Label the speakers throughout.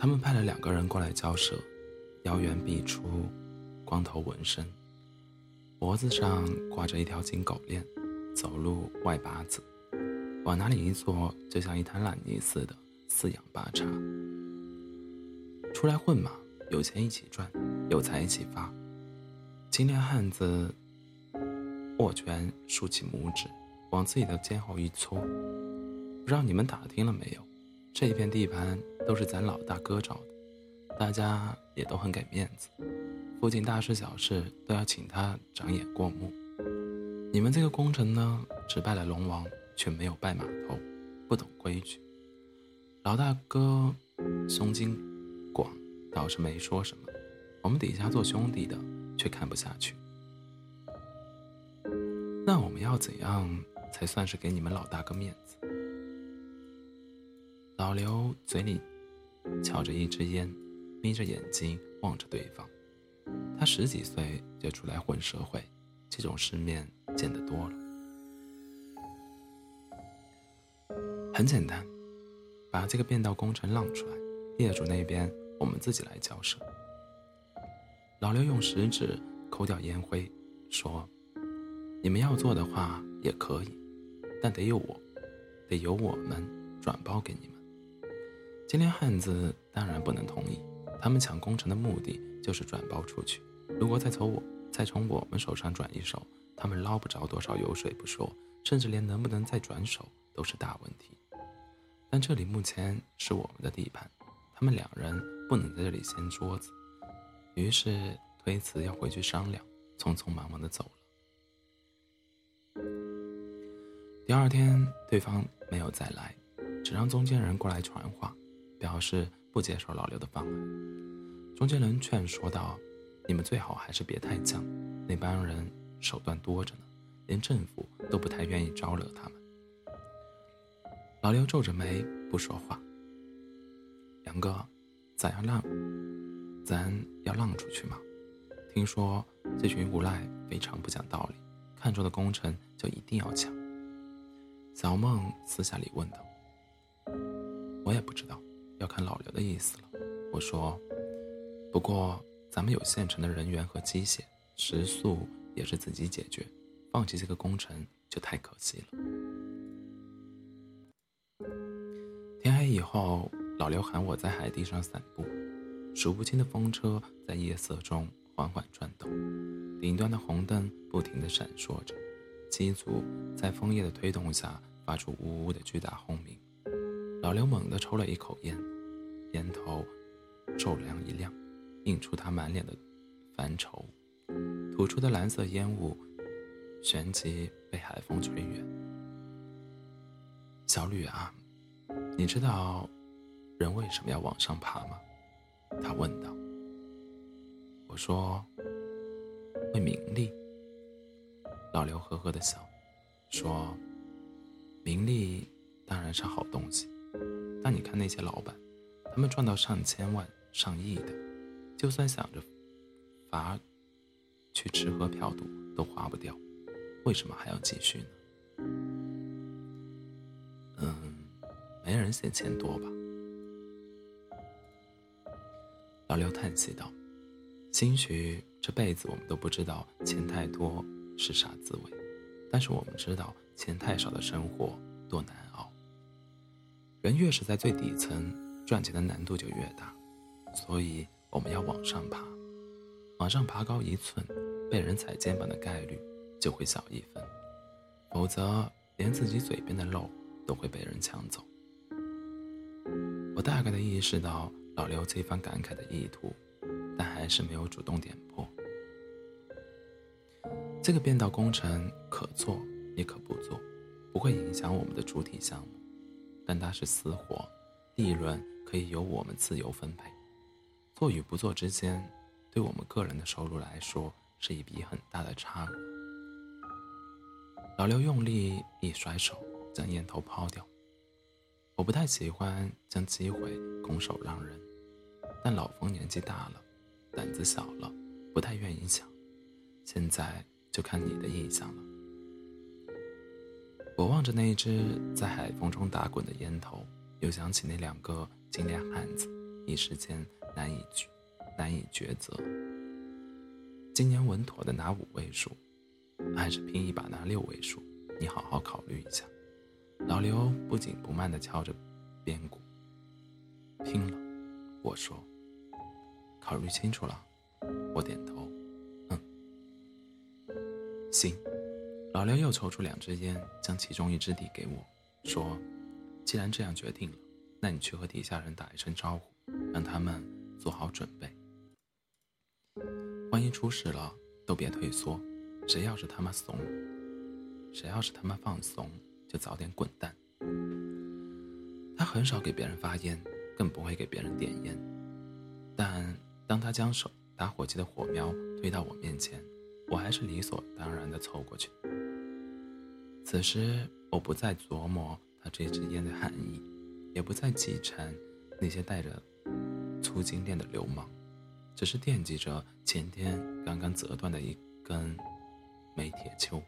Speaker 1: 他们派了两个人过来交涉，腰圆臂粗，光头纹身，脖子上挂着一条金狗链，走路外八字，往哪里一坐就像一滩烂泥似的，四仰八叉。出来混嘛，有钱一起赚，有财一起发。青年汉子握拳竖起拇指，往自己的肩后一搓。不知道你们打听了没有？这一片地盘都是咱老大哥找的，大家也都很给面子，附近大事小事都要请他长眼过目。你们这个工程呢，只拜了龙王，却没有拜码头，不懂规矩。老大哥胸襟广，倒是没说什么，我们底下做兄弟的。却看不下去。那我们要怎样才算是给你们老大哥面子？老刘嘴里翘着一支烟，眯着眼睛望着对方。他十几岁就出来混社会，这种世面见得多了。很简单，把这个变道工程让出来，业主那边我们自己来交涉。老刘用食指抠掉烟灰，说：“你们要做的话也可以，但得有我，得由我们转包给你们。”金莲汉子当然不能同意，他们抢工程的目的就是转包出去。如果再从我再从我们手上转一手，他们捞不着多少油水不说，甚至连能不能再转手都是大问题。但这里目前是我们的地盘，他们两人不能在这里掀桌子。于是推辞要回去商量，匆匆忙忙的走了。第二天，对方没有再来，只让中间人过来传话，表示不接受老刘的方案。中间人劝说道：“你们最好还是别太犟，那帮人手段多着呢，连政府都不太愿意招惹他们。”老刘皱着眉不说话。杨哥，咋样让？咱要让出去吗？听说这群无赖非常不讲道理，看中的工程就一定要抢。小梦私下里问道：“我也不知道，要看老刘的意思了。”我说：“不过咱们有现成的人员和机械，食宿也是自己解决，放弃这个工程就太可惜了。”天黑以后，老刘喊我在海地上散步。数不清的风车在夜色中缓缓转动，顶端的红灯不停地闪烁着，机组在枫叶的推动下发出呜呜的巨大轰鸣。老刘猛地抽了一口烟，烟头骤亮一亮，映出他满脸的烦愁，吐出的蓝色烟雾旋即被海风吹远。小吕啊，你知道人为什么要往上爬吗？他问道：“我说，为名利。”老刘呵呵的笑，说：“名利当然是好东西，但你看那些老板，他们赚到上千万、上亿的，就算想着罚去吃喝嫖赌都花不掉，为什么还要继续呢？”嗯，没人嫌钱多吧？老刘叹息道：“兴许这辈子我们都不知道钱太多是啥滋味，但是我们知道钱太少的生活多难熬。人越是在最底层，赚钱的难度就越大，所以我们要往上爬，往上爬高一寸，被人踩肩膀的概率就会小一分，否则连自己嘴边的肉都会被人抢走。”我大概的意识到。老刘这番感慨的意图，但还是没有主动点破。这个变道工程可做也可不做，不会影响我们的主体项目，但它是私活，利润可以由我们自由分配。做与不做之间，对我们个人的收入来说是一笔很大的差额。老刘用力一甩手，将烟头抛掉。我不太喜欢将机会拱手让人，但老冯年纪大了，胆子小了，不太愿意抢。现在就看你的意向了。我望着那一只在海风中打滚的烟头，又想起那两个金莲汉子，一时间难以难以抉择。今年稳妥的拿五位数，还是拼一把拿六位数？你好好考虑一下。老刘不紧不慢地敲着边鼓。拼了，我说。考虑清楚了，我点头。嗯，行。老刘又抽出两支烟，将其中一支递给我，说：“既然这样决定了，那你去和底下人打一声招呼，让他们做好准备。”万一出事了，都别退缩。谁要是他妈怂，谁要是他妈放怂，就早点滚蛋。他很少给别人发烟，更不会给别人点烟。但当他将手打火机的火苗推到我面前，我还是理所当然地凑过去。此时，我不再琢磨他这支烟的含义，也不再记缠那些带着粗金链的流氓。只是惦记着前天刚刚折断的一根煤铁锹，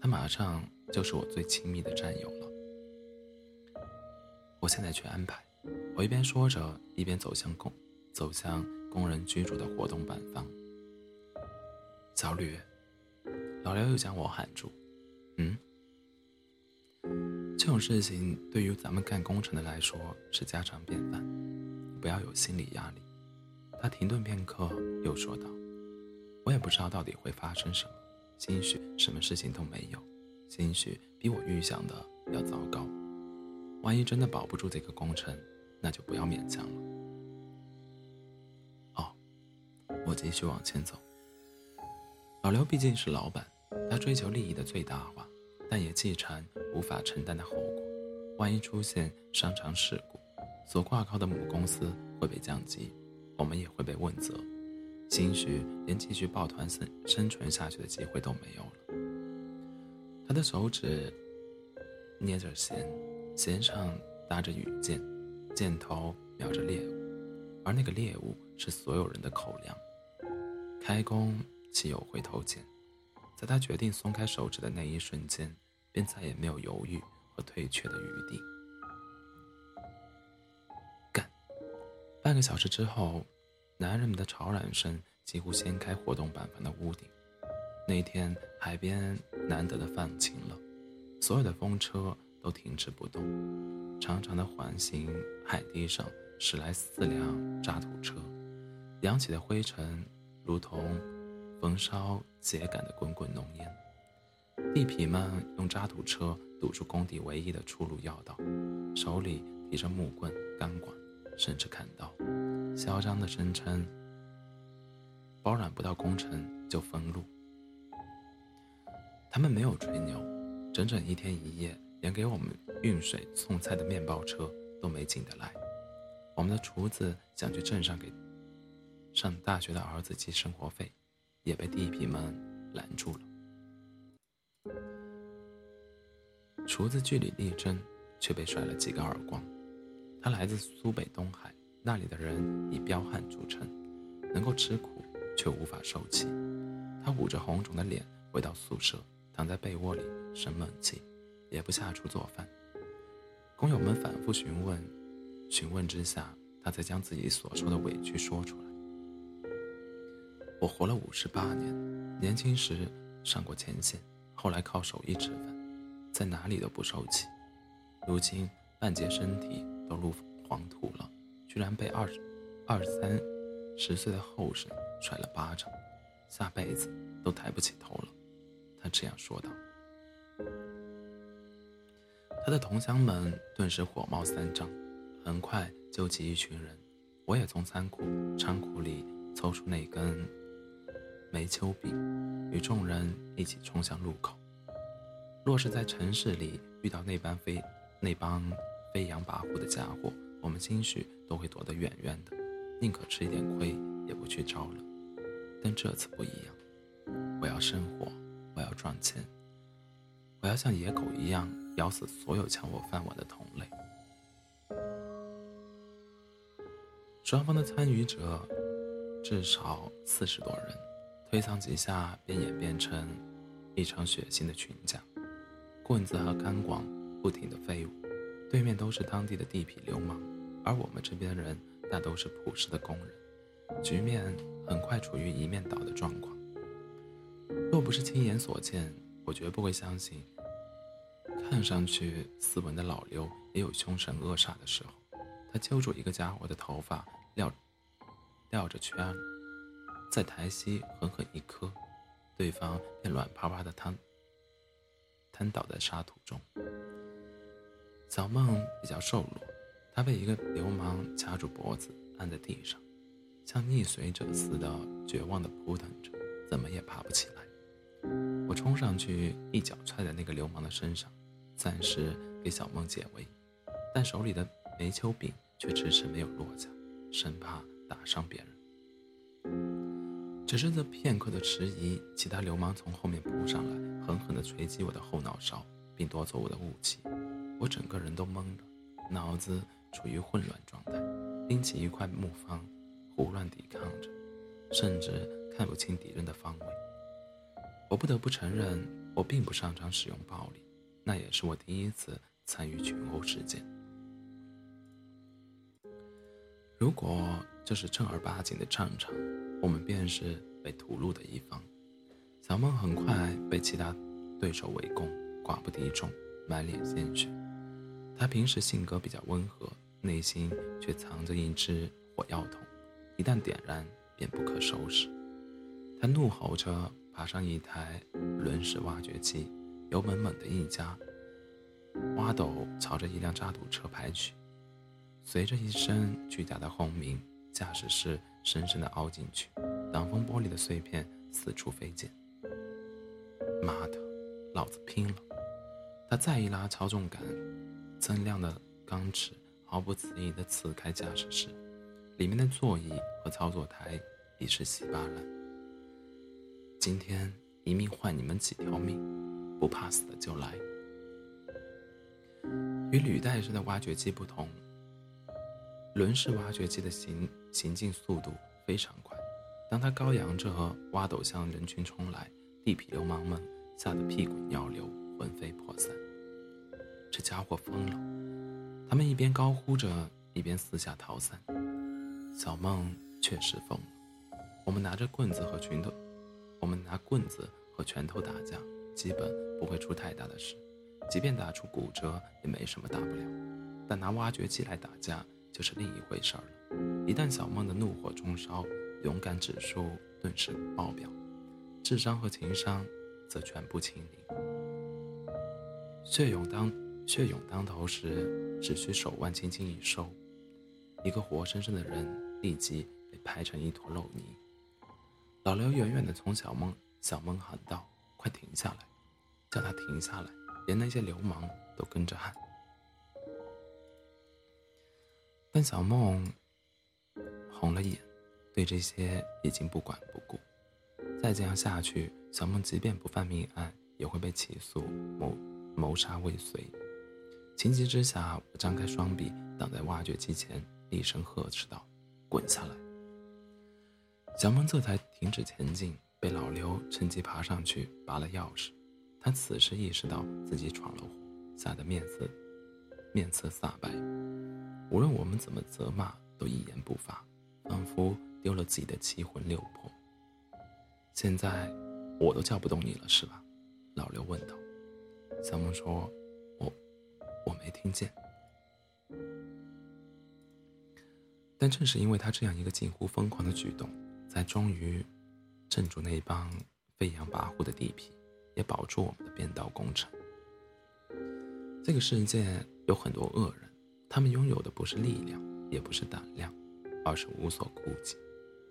Speaker 1: 他马上就是我最亲密的战友了。我现在去安排。我一边说着，一边走向工走向工人居住的活动板房。小吕，老刘又将我喊住。嗯，这种事情对于咱们干工程的来说是家常便饭。不要有心理压力。他停顿片刻，又说道：“我也不知道到底会发生什么，兴许什么事情都没有，兴许比我预想的要糟糕。万一真的保不住这个工程，那就不要勉强了。”哦，我继续往前走。老刘毕竟是老板，他追求利益的最大化，但也忌缠无法承担的后果。万一出现商场事故，所挂靠的母公司会被降级，我们也会被问责，兴许连继续抱团生生存下去的机会都没有了。他的手指捏着弦，弦上搭着羽箭，箭头瞄着猎物，而那个猎物是所有人的口粮。开弓岂有回头箭？在他决定松开手指的那一瞬间，便再也没有犹豫和退却的余地。干半个小时之后，男人们的吵嚷声几乎掀开活动板房的屋顶。那天海边难得的放晴了，所有的风车都停止不动。长长的环形海堤上驶来四辆渣土车，扬起的灰尘如同焚烧秸秆的滚滚浓烟。地痞们用渣土车堵住工地唯一的出入要道，手里提着木棍、钢管。甚至砍刀，嚣张地声称：“包揽不到工程就封路。”他们没有吹牛，整整一天一夜，连给我们运水送菜的面包车都没进得来。我们的厨子想去镇上给上大学的儿子寄生活费，也被地痞们拦住了。厨子据理力争，却被甩了几个耳光。他来自苏北东海，那里的人以彪悍著称，能够吃苦却无法受气。他捂着红肿的脸回到宿舍，躺在被窝里生闷气，也不下厨做饭。工友们反复询问，询问之下，他才将自己所受的委屈说出来。我活了五十八年，年轻时上过前线，后来靠手艺吃饭，在哪里都不受气，如今半截身体。都入黄土了，居然被二十二三十岁的后生甩了巴掌，下辈子都抬不起头了。他这样说道。他的同乡们顿时火冒三丈，很快揪起一群人。我也从仓库仓库里抽出那根煤丘比，与众人一起冲向路口。若是在城市里遇到那帮飞那帮。飞扬跋扈的家伙，我们兴许都会躲得远远的，宁可吃一点亏，也不去招惹。但这次不一样，我要生活，我要赚钱，我要像野狗一样咬死所有抢我饭碗的同类。双方的参与者至少四十多人，推搡几下便演变成一场血腥的群架，棍子和钢管不停地飞舞。对面都是当地的地痞流氓，而我们这边人大都是朴实的工人，局面很快处于一面倒的状况。若不是亲眼所见，我绝不会相信，看上去斯文的老刘也有凶神恶煞的时候。他揪住一个家伙的头发，撂撂着圈，在台膝狠狠一磕，对方便软趴趴的瘫瘫倒在沙土中。小梦比较瘦弱，她被一个流氓掐住脖子，按在地上，像溺水者似的绝望地扑腾着，怎么也爬不起来。我冲上去，一脚踹在那个流氓的身上，暂时给小梦解围，但手里的煤球柄。却迟迟没有落下，生怕打伤别人。只是这片刻的迟疑，其他流氓从后面扑上来，狠狠地锤击我的后脑勺，并夺走我的武器。我整个人都懵了，脑子处于混乱状态，拎起一块木方，胡乱抵抗着，甚至看不清敌人的方位。我不得不承认，我并不擅长使用暴力，那也是我第一次参与群殴事件。如果这是正儿八经的战场，我们便是被屠戮的一方。小梦很快被其他对手围攻，寡不敌众，满脸鲜血。他平时性格比较温和，内心却藏着一只火药桶，一旦点燃便不可收拾。他怒吼着爬上一台轮式挖掘机，油门猛地一加，挖斗朝着一辆渣土车拍去。随着一声巨大的轰鸣，驾驶室深深地凹进去，挡风玻璃的碎片四处飞溅。妈的，老子拼了！他再一拉操纵杆，锃亮的钢齿毫不迟疑地刺开驾驶室，里面的座椅和操作台已是稀巴烂。今天一命换你们几条命，不怕死的就来。与履带式的挖掘机不同。轮式挖掘机的行行进速度非常快，当它高扬着挖斗向人群冲来，地痞流氓们吓得屁滚尿流，魂飞魄散。这家伙疯了！他们一边高呼着，一边四下逃散。小梦确实疯了。我们拿着棍子和拳头，我们拿棍子和拳头打架，基本不会出太大的事，即便打出骨折也没什么大不了。但拿挖掘机来打架，就是另一回事儿了。一旦小梦的怒火中烧，勇敢指数顿时爆表，智商和情商则全部清零。血涌当血涌当头时，只需手腕轻轻一收，一个活生生的人立即被拍成一坨肉泥。老刘远远地从小梦小梦喊道：“快停下来！”叫他停下来，连那些流氓都跟着喊。但小梦红了眼，对这些已经不管不顾。再这样下去，小梦即便不犯命案，也会被起诉谋谋杀未遂。情急之下，我张开双臂挡在挖掘机前，厉声呵斥道：“滚下来！”小梦这才停止前进，被老刘趁机爬上去拔了钥匙。他此时意识到自己闯了祸，吓得面色面色煞白。无论我们怎么责骂，都一言不发，仿佛丢了自己的七魂六魄。现在我都叫不动你了，是吧？老刘问道。小梦说：“我我没听见。”但正是因为他这样一个近乎疯狂的举动，才终于镇住那帮飞扬跋扈的地痞，也保住我们的变道工程。这个世界有很多恶人。他们拥有的不是力量，也不是胆量，而是无所顾忌，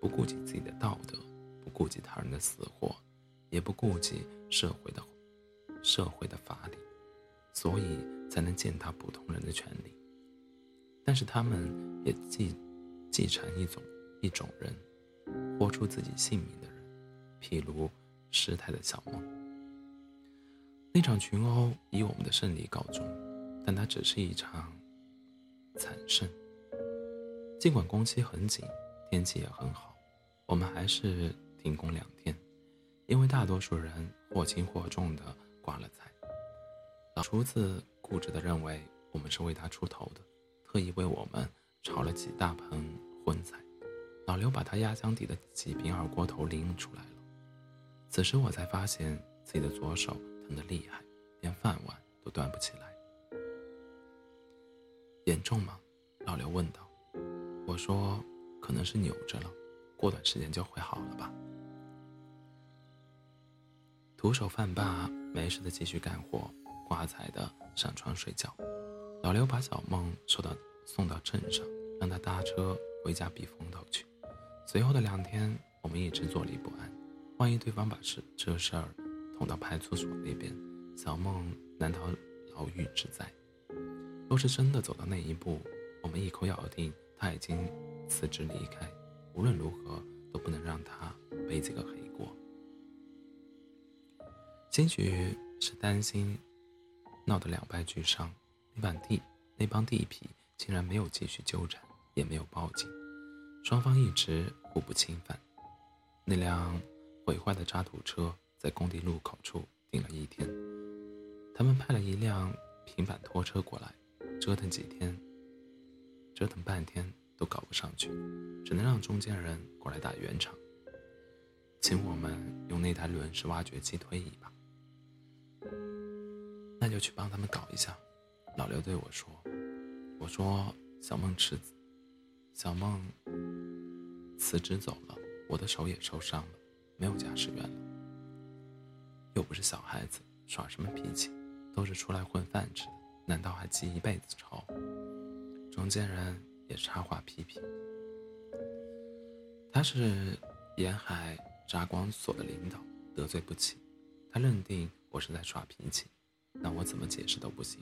Speaker 1: 不顾及自己的道德，不顾及他人的死活，也不顾及社会的社会的法理，所以才能践踏普通人的权利。但是他们也继继承一种一种人，豁出自己性命的人，譬如失态的小梦。那场群殴以我们的胜利告终，但它只是一场。惨胜。尽管工期很紧，天气也很好，我们还是停工两天，因为大多数人或轻或重的挂了彩。老厨子固执地认为我们是为他出头的，特意为我们炒了几大盆荤菜。老刘把他压箱底的几瓶二锅头拎出来了。此时我才发现自己的左手疼得厉害，连饭碗都端不起来。严重吗？老刘问道。我说：“可能是扭着了，过段时间就会好了吧。”徒手饭罢，没事的继续干活，挂彩的上床睡觉。老刘把小梦送到送到镇上，让他搭车回家避风头去。随后的两天，我们一直坐立不安，万一对方把事这事儿捅到派出所那边，小梦难逃牢狱之灾。若是真的走到那一步，我们一口咬定他已经辞职离开，无论如何都不能让他背这个黑锅。兴许是担心闹得两败俱伤，那帮地那帮地痞竟然没有继续纠缠，也没有报警，双方一直互不侵犯。那辆毁坏的渣土车在工地路口处停了一天，他们派了一辆平板拖车过来。折腾几天，折腾半天都搞不上去，只能让中间人过来打圆场，请我们用那台轮式挖掘机推一把。那就去帮他们搞一下。老刘对我说：“我说小梦辞，小梦辞职走了，我的手也受伤了，没有驾驶员了。又不是小孩子，耍什么脾气？都是出来混饭吃的。”难道还记一辈子仇？中间人也插话批评：“他是沿海扎光所的领导，得罪不起。他认定我是在耍脾气，那我怎么解释都不行。”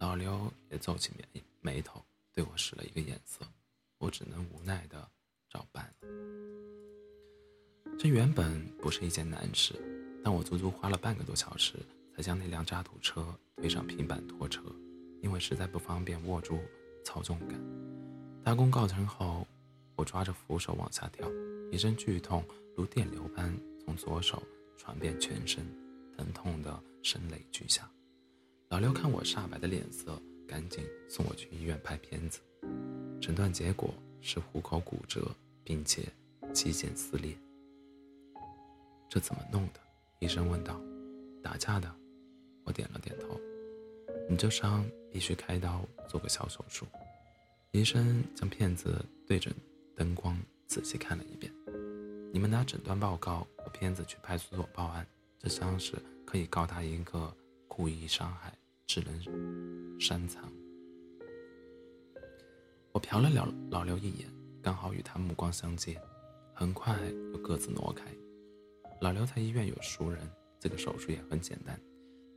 Speaker 1: 老刘也皱起眉眉头，对我使了一个眼色，我只能无奈的照办。这原本不是一件难事，但我足足花了半个多小时。将那辆渣土车推上平板拖车，因为实在不方便握住操纵杆。大功告成后，我抓着扶手往下跳，一阵剧痛如电流般从左手传遍全身，疼痛的声泪俱下。老刘看我煞白的脸色，赶紧送我去医院拍片子。诊断结果是虎口骨折，并且肌腱撕裂。这怎么弄的？医生问道。打架的。我点了点头。你这伤必须开刀做个小手术。医生将片子对准灯光仔细看了一遍。你们拿诊断报告和片子去派出所报案。这伤势可以告他一个故意伤害、致人伤残。我瞟了老老刘一眼，刚好与他目光相接，很快又各自挪开。老刘在医院有熟人，这个手术也很简单。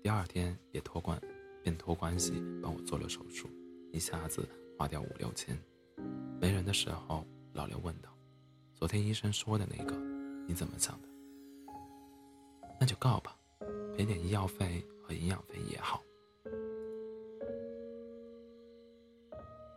Speaker 1: 第二天也托关，便托关系帮我做了手术，一下子花掉五六千。没人的时候，老刘问道：“昨天医生说的那个，你怎么想的？”那就告吧，赔点医药费和营养费也好。